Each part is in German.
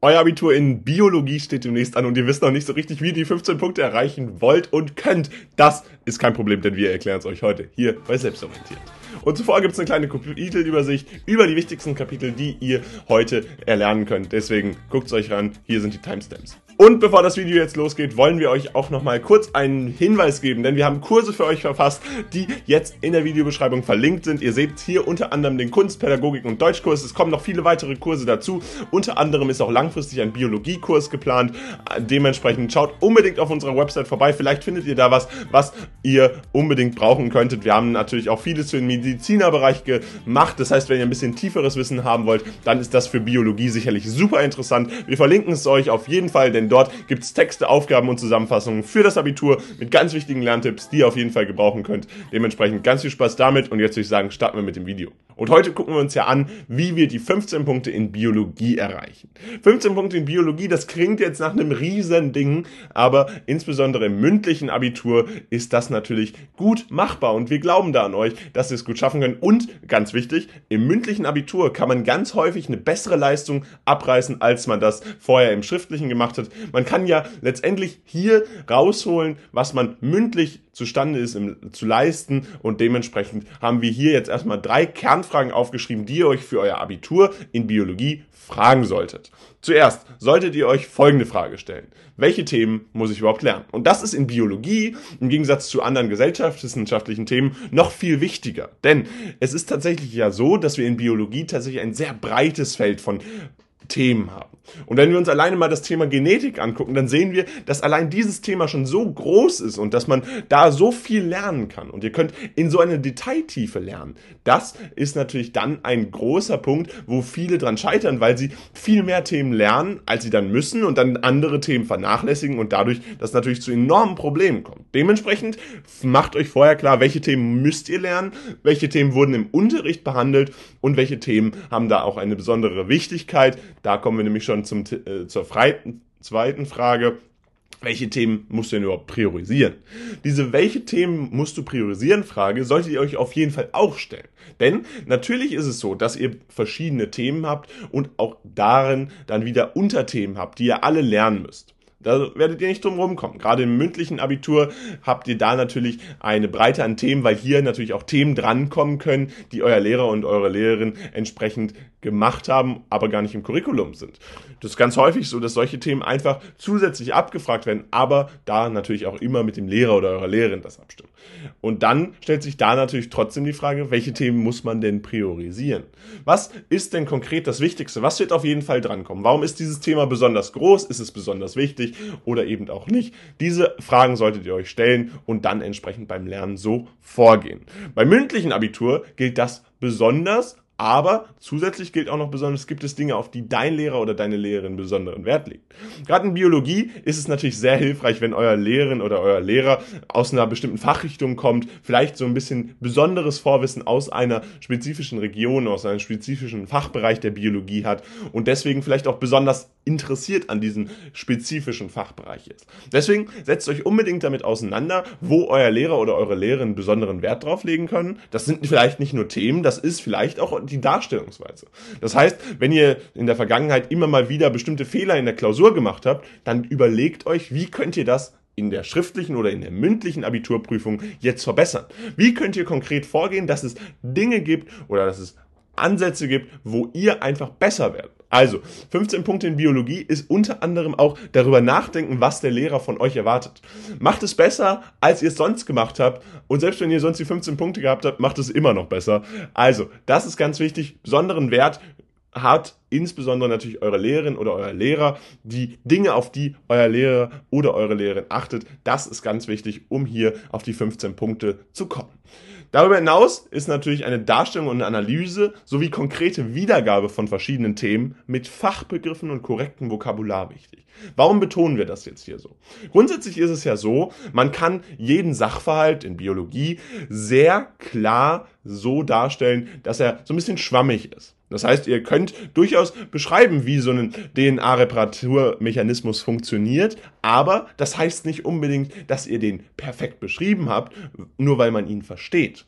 Euer Abitur in Biologie steht demnächst an und ihr wisst noch nicht so richtig, wie ihr die 15 Punkte erreichen wollt und könnt. Das ist kein Problem, denn wir erklären es euch heute hier bei Selbstorientiert. Und zuvor gibt es eine kleine Kapitelübersicht über die wichtigsten Kapitel, die ihr heute erlernen könnt. Deswegen guckt es euch ran, hier sind die Timestamps. Und bevor das Video jetzt losgeht, wollen wir euch auch nochmal kurz einen Hinweis geben, denn wir haben Kurse für euch verfasst, die jetzt in der Videobeschreibung verlinkt sind. Ihr seht hier unter anderem den Kunstpädagogik und Deutschkurs. Es kommen noch viele weitere Kurse dazu. Unter anderem ist auch langfristig ein Biologiekurs geplant. Dementsprechend schaut unbedingt auf unserer Website vorbei. Vielleicht findet ihr da was, was ihr unbedingt brauchen könntet. Wir haben natürlich auch vieles für den Medizinerbereich gemacht. Das heißt, wenn ihr ein bisschen tieferes Wissen haben wollt, dann ist das für Biologie sicherlich super interessant. Wir verlinken es euch auf jeden Fall, denn dort gibt es Texte, Aufgaben und Zusammenfassungen für das Abitur mit ganz wichtigen Lerntipps, die ihr auf jeden Fall gebrauchen könnt. Dementsprechend ganz viel Spaß damit und jetzt würde ich sagen, starten wir mit dem Video. Und heute gucken wir uns ja an, wie wir die 15 Punkte in Biologie erreichen. 15 Punkte in Biologie, das klingt jetzt nach einem riesen Ding, aber insbesondere im mündlichen Abitur ist das natürlich gut machbar und wir glauben da an euch, dass ihr es gut schaffen könnt. Und ganz wichtig, im mündlichen Abitur kann man ganz häufig eine bessere Leistung abreißen, als man das vorher im schriftlichen gemacht hat. Man kann ja letztendlich hier rausholen, was man mündlich zustande ist im, zu leisten und dementsprechend haben wir hier jetzt erstmal drei Kernfragen aufgeschrieben, die ihr euch für euer Abitur in Biologie fragen solltet. Zuerst solltet ihr euch folgende Frage stellen. Welche Themen muss ich überhaupt lernen? Und das ist in Biologie im Gegensatz zu anderen gesellschaftswissenschaftlichen Themen noch viel wichtiger. Denn es ist tatsächlich ja so, dass wir in Biologie tatsächlich ein sehr breites Feld von Themen haben. Und wenn wir uns alleine mal das Thema Genetik angucken, dann sehen wir, dass allein dieses Thema schon so groß ist und dass man da so viel lernen kann. Und ihr könnt in so eine Detailtiefe lernen. Das ist natürlich dann ein großer Punkt, wo viele dran scheitern, weil sie viel mehr Themen lernen, als sie dann müssen und dann andere Themen vernachlässigen und dadurch das natürlich zu enormen Problemen kommt. Dementsprechend macht euch vorher klar, welche Themen müsst ihr lernen, welche Themen wurden im Unterricht behandelt und welche Themen haben da auch eine besondere Wichtigkeit, da kommen wir nämlich schon zum, äh, zur freiten, zweiten Frage. Welche Themen musst du denn überhaupt priorisieren? Diese welche Themen musst du priorisieren Frage solltet ihr euch auf jeden Fall auch stellen. Denn natürlich ist es so, dass ihr verschiedene Themen habt und auch darin dann wieder Unterthemen habt, die ihr alle lernen müsst. Da werdet ihr nicht drum rumkommen. Gerade im mündlichen Abitur habt ihr da natürlich eine Breite an Themen, weil hier natürlich auch Themen drankommen können, die euer Lehrer und eure Lehrerin entsprechend gemacht haben, aber gar nicht im Curriculum sind. Das ist ganz häufig so, dass solche Themen einfach zusätzlich abgefragt werden, aber da natürlich auch immer mit dem Lehrer oder eurer Lehrerin das abstimmen. Und dann stellt sich da natürlich trotzdem die Frage, welche Themen muss man denn priorisieren? Was ist denn konkret das Wichtigste? Was wird auf jeden Fall drankommen? Warum ist dieses Thema besonders groß? Ist es besonders wichtig oder eben auch nicht? Diese Fragen solltet ihr euch stellen und dann entsprechend beim Lernen so vorgehen. Beim mündlichen Abitur gilt das besonders, aber zusätzlich gilt auch noch besonders, gibt es Dinge, auf die dein Lehrer oder deine Lehrerin besonderen Wert legt. Gerade in Biologie ist es natürlich sehr hilfreich, wenn euer Lehrerin oder euer Lehrer aus einer bestimmten Fachrichtung kommt, vielleicht so ein bisschen besonderes Vorwissen aus einer spezifischen Region, aus einem spezifischen Fachbereich der Biologie hat und deswegen vielleicht auch besonders interessiert an diesem spezifischen Fachbereich ist. Deswegen setzt euch unbedingt damit auseinander, wo euer Lehrer oder eure Lehrerin besonderen Wert drauf legen können. Das sind vielleicht nicht nur Themen, das ist vielleicht auch die Darstellungsweise. Das heißt, wenn ihr in der Vergangenheit immer mal wieder bestimmte Fehler in der Klausur gemacht habt, dann überlegt euch, wie könnt ihr das in der schriftlichen oder in der mündlichen Abiturprüfung jetzt verbessern? Wie könnt ihr konkret vorgehen, dass es Dinge gibt oder dass es Ansätze gibt, wo ihr einfach besser werdet? Also, 15 Punkte in Biologie ist unter anderem auch darüber nachdenken, was der Lehrer von euch erwartet. Macht es besser, als ihr es sonst gemacht habt. Und selbst wenn ihr sonst die 15 Punkte gehabt habt, macht es immer noch besser. Also, das ist ganz wichtig. Besonderen Wert hat insbesondere natürlich eure Lehrerin oder euer Lehrer, die Dinge, auf die euer Lehrer oder eure Lehrerin achtet. Das ist ganz wichtig, um hier auf die 15 Punkte zu kommen. Darüber hinaus ist natürlich eine Darstellung und Analyse sowie konkrete Wiedergabe von verschiedenen Themen mit Fachbegriffen und korrektem Vokabular wichtig. Warum betonen wir das jetzt hier so? Grundsätzlich ist es ja so, man kann jeden Sachverhalt in Biologie sehr klar so darstellen, dass er so ein bisschen schwammig ist. Das heißt, ihr könnt durchaus beschreiben, wie so ein DNA-Reparaturmechanismus funktioniert, aber das heißt nicht unbedingt, dass ihr den perfekt beschrieben habt, nur weil man ihn versteht.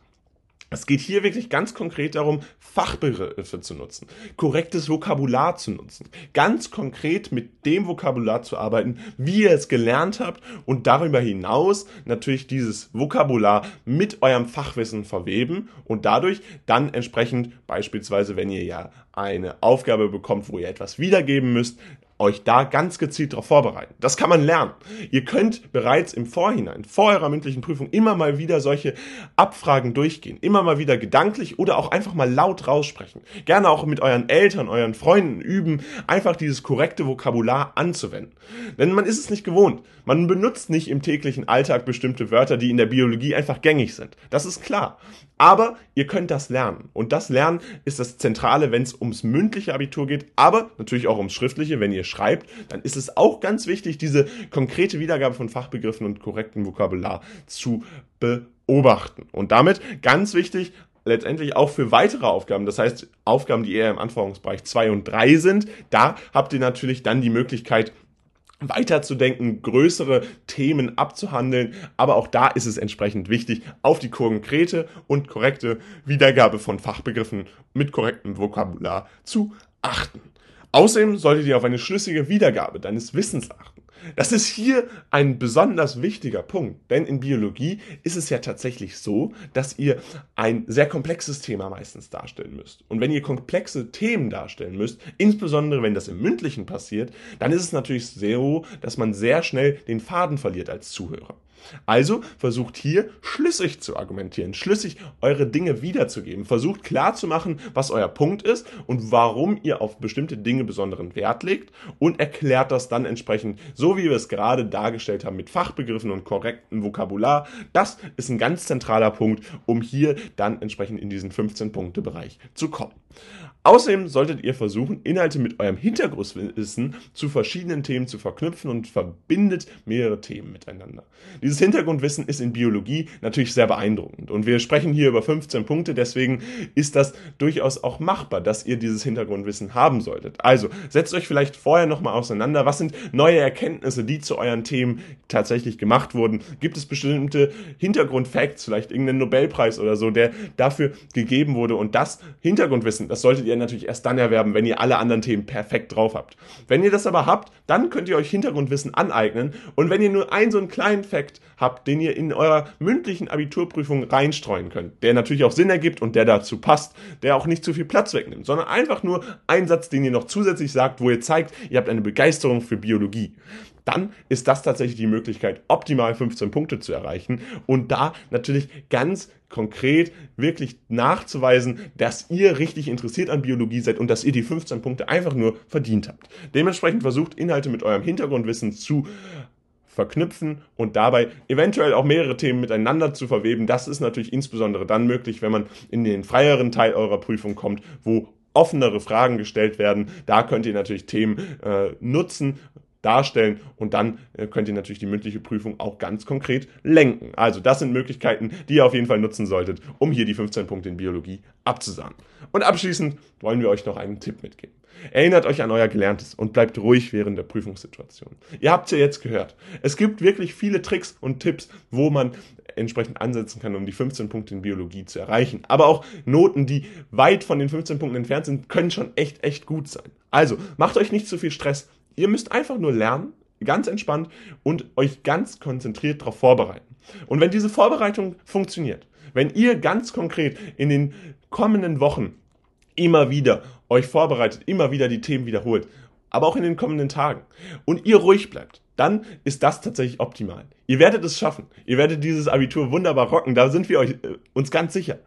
Es geht hier wirklich ganz konkret darum, Fachbegriffe zu nutzen, korrektes Vokabular zu nutzen, ganz konkret mit dem Vokabular zu arbeiten, wie ihr es gelernt habt und darüber hinaus natürlich dieses Vokabular mit eurem Fachwissen verweben und dadurch dann entsprechend beispielsweise, wenn ihr ja eine Aufgabe bekommt, wo ihr etwas wiedergeben müsst, euch da ganz gezielt darauf vorbereiten. Das kann man lernen. Ihr könnt bereits im Vorhinein, vor eurer mündlichen Prüfung, immer mal wieder solche Abfragen durchgehen. Immer mal wieder gedanklich oder auch einfach mal laut raussprechen. Gerne auch mit euren Eltern, euren Freunden üben, einfach dieses korrekte Vokabular anzuwenden. Denn man ist es nicht gewohnt. Man benutzt nicht im täglichen Alltag bestimmte Wörter, die in der Biologie einfach gängig sind. Das ist klar. Aber ihr könnt das lernen. Und das Lernen ist das Zentrale, wenn es ums mündliche Abitur geht, aber natürlich auch ums schriftliche, wenn ihr schreibt, dann ist es auch ganz wichtig, diese konkrete Wiedergabe von Fachbegriffen und korrektem Vokabular zu beobachten. Und damit ganz wichtig, letztendlich auch für weitere Aufgaben, das heißt Aufgaben, die eher im Anforderungsbereich 2 und 3 sind, da habt ihr natürlich dann die Möglichkeit, weiterzudenken, größere Themen abzuhandeln, aber auch da ist es entsprechend wichtig, auf die konkrete und korrekte Wiedergabe von Fachbegriffen mit korrektem Vokabular zu achten. Außerdem solltet ihr auf eine schlüssige Wiedergabe deines Wissens achten. Das ist hier ein besonders wichtiger Punkt, denn in Biologie ist es ja tatsächlich so, dass ihr ein sehr komplexes Thema meistens darstellen müsst. Und wenn ihr komplexe Themen darstellen müsst, insbesondere wenn das im mündlichen passiert, dann ist es natürlich so, dass man sehr schnell den Faden verliert als Zuhörer. Also versucht hier schlüssig zu argumentieren, schlüssig eure Dinge wiederzugeben. Versucht klar zu machen, was euer Punkt ist und warum ihr auf bestimmte Dinge besonderen Wert legt und erklärt das dann entsprechend, so wie wir es gerade dargestellt haben, mit Fachbegriffen und korrektem Vokabular. Das ist ein ganz zentraler Punkt, um hier dann entsprechend in diesen 15-Punkte-Bereich zu kommen. Außerdem solltet ihr versuchen, Inhalte mit eurem Hintergrundwissen zu verschiedenen Themen zu verknüpfen und verbindet mehrere Themen miteinander. Dieses Hintergrundwissen ist in Biologie natürlich sehr beeindruckend und wir sprechen hier über 15 Punkte, deswegen ist das durchaus auch machbar, dass ihr dieses Hintergrundwissen haben solltet. Also setzt euch vielleicht vorher nochmal auseinander, was sind neue Erkenntnisse, die zu euren Themen tatsächlich gemacht wurden. Gibt es bestimmte Hintergrundfacts, vielleicht irgendeinen Nobelpreis oder so, der dafür gegeben wurde und das Hintergrundwissen, das solltet ihr ihr natürlich erst dann erwerben, wenn ihr alle anderen Themen perfekt drauf habt. Wenn ihr das aber habt, dann könnt ihr euch Hintergrundwissen aneignen und wenn ihr nur einen so einen kleinen Fakt habt, den ihr in eurer mündlichen Abiturprüfung reinstreuen könnt, der natürlich auch Sinn ergibt und der dazu passt, der auch nicht zu viel Platz wegnimmt, sondern einfach nur ein Satz, den ihr noch zusätzlich sagt, wo ihr zeigt, ihr habt eine Begeisterung für Biologie dann ist das tatsächlich die Möglichkeit, optimal 15 Punkte zu erreichen und da natürlich ganz konkret wirklich nachzuweisen, dass ihr richtig interessiert an Biologie seid und dass ihr die 15 Punkte einfach nur verdient habt. Dementsprechend versucht Inhalte mit eurem Hintergrundwissen zu verknüpfen und dabei eventuell auch mehrere Themen miteinander zu verweben. Das ist natürlich insbesondere dann möglich, wenn man in den freieren Teil eurer Prüfung kommt, wo offenere Fragen gestellt werden. Da könnt ihr natürlich Themen äh, nutzen, darstellen und dann äh, könnt ihr natürlich die mündliche Prüfung auch ganz konkret lenken. Also das sind Möglichkeiten, die ihr auf jeden Fall nutzen solltet, um hier die 15 Punkte in Biologie abzusahnen. Und abschließend wollen wir euch noch einen Tipp mitgeben. Erinnert euch an euer Gelerntes und bleibt ruhig während der Prüfungssituation. Ihr habt es ja jetzt gehört. Es gibt wirklich viele Tricks und Tipps, wo man entsprechend ansetzen kann, um die 15 Punkte in Biologie zu erreichen. Aber auch Noten, die weit von den 15 Punkten entfernt sind, können schon echt, echt gut sein. Also macht euch nicht zu viel Stress. Ihr müsst einfach nur lernen, ganz entspannt und euch ganz konzentriert darauf vorbereiten. Und wenn diese Vorbereitung funktioniert, wenn ihr ganz konkret in den kommenden Wochen immer wieder euch vorbereitet, immer wieder die Themen wiederholt, aber auch in den kommenden Tagen und ihr ruhig bleibt, dann ist das tatsächlich optimal. Ihr werdet es schaffen. Ihr werdet dieses Abitur wunderbar rocken, da sind wir euch, äh, uns ganz sicher.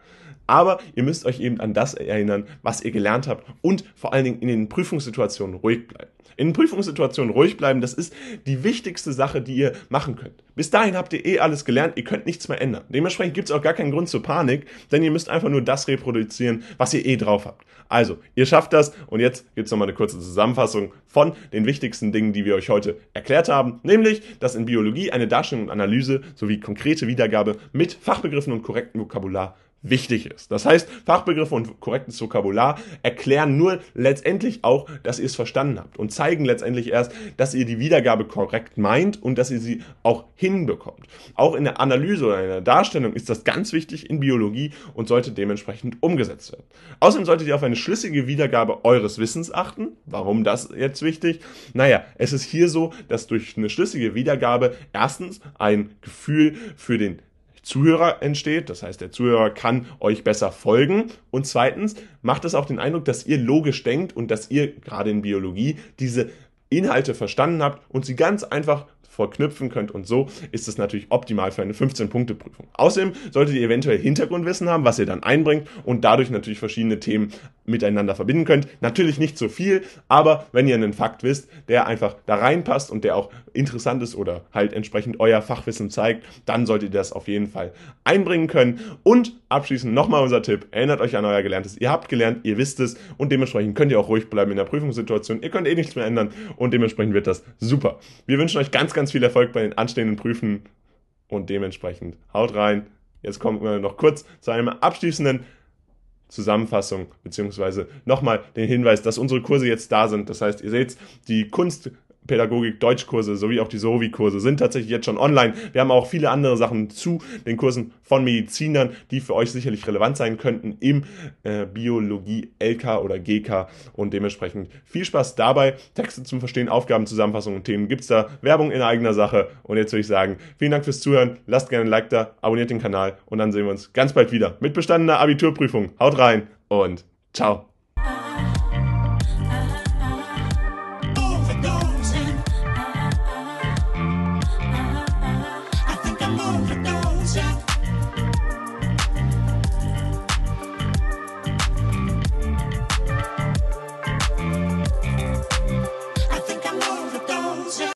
Aber ihr müsst euch eben an das erinnern, was ihr gelernt habt und vor allen Dingen in den Prüfungssituationen ruhig bleiben. In Prüfungssituationen ruhig bleiben, das ist die wichtigste Sache, die ihr machen könnt. Bis dahin habt ihr eh alles gelernt, ihr könnt nichts mehr ändern. Dementsprechend gibt es auch gar keinen Grund zur Panik, denn ihr müsst einfach nur das reproduzieren, was ihr eh drauf habt. Also, ihr schafft das und jetzt gibt's nochmal eine kurze Zusammenfassung von den wichtigsten Dingen, die wir euch heute erklärt haben, nämlich, dass in Biologie eine Darstellung und Analyse sowie konkrete Wiedergabe mit Fachbegriffen und korrektem Vokabular wichtig ist. Das heißt, Fachbegriffe und korrektes Vokabular erklären nur letztendlich auch, dass ihr es verstanden habt und zeigen letztendlich erst, dass ihr die Wiedergabe korrekt meint und dass ihr sie auch hinbekommt. Auch in der Analyse oder in der Darstellung ist das ganz wichtig in Biologie und sollte dementsprechend umgesetzt werden. Außerdem solltet ihr auf eine schlüssige Wiedergabe eures Wissens achten. Warum das jetzt wichtig? Naja, es ist hier so, dass durch eine schlüssige Wiedergabe erstens ein Gefühl für den Zuhörer entsteht. Das heißt, der Zuhörer kann euch besser folgen. Und zweitens macht es auch den Eindruck, dass ihr logisch denkt und dass ihr gerade in Biologie diese Inhalte verstanden habt und sie ganz einfach verknüpfen könnt und so ist es natürlich optimal für eine 15-Punkte-Prüfung. Außerdem solltet ihr eventuell Hintergrundwissen haben, was ihr dann einbringt und dadurch natürlich verschiedene Themen miteinander verbinden könnt. Natürlich nicht so viel, aber wenn ihr einen Fakt wisst, der einfach da reinpasst und der auch interessant ist oder halt entsprechend euer Fachwissen zeigt, dann solltet ihr das auf jeden Fall einbringen können. Und abschließend nochmal unser Tipp, erinnert euch an euer Gelerntes. Ihr habt gelernt, ihr wisst es und dementsprechend könnt ihr auch ruhig bleiben in der Prüfungssituation. Ihr könnt eh nichts mehr ändern und dementsprechend wird das super. Wir wünschen euch ganz, ganz viel Erfolg bei den anstehenden Prüfen und dementsprechend haut rein. Jetzt kommen wir noch kurz zu einem abschließenden Zusammenfassung, beziehungsweise nochmal den Hinweis, dass unsere Kurse jetzt da sind. Das heißt, ihr seht, die Kunst Pädagogik, Deutschkurse sowie auch die Sovi-Kurse sind tatsächlich jetzt schon online. Wir haben auch viele andere Sachen zu den Kursen von Medizinern, die für euch sicherlich relevant sein könnten im äh, Biologie LK oder GK und dementsprechend viel Spaß dabei. Texte zum Verstehen, Aufgaben, Zusammenfassungen und Themen gibt's da. Werbung in eigener Sache und jetzt würde ich sagen, vielen Dank fürs Zuhören. Lasst gerne ein Like da, abonniert den Kanal und dann sehen wir uns ganz bald wieder mit bestandener Abiturprüfung. Haut rein und ciao.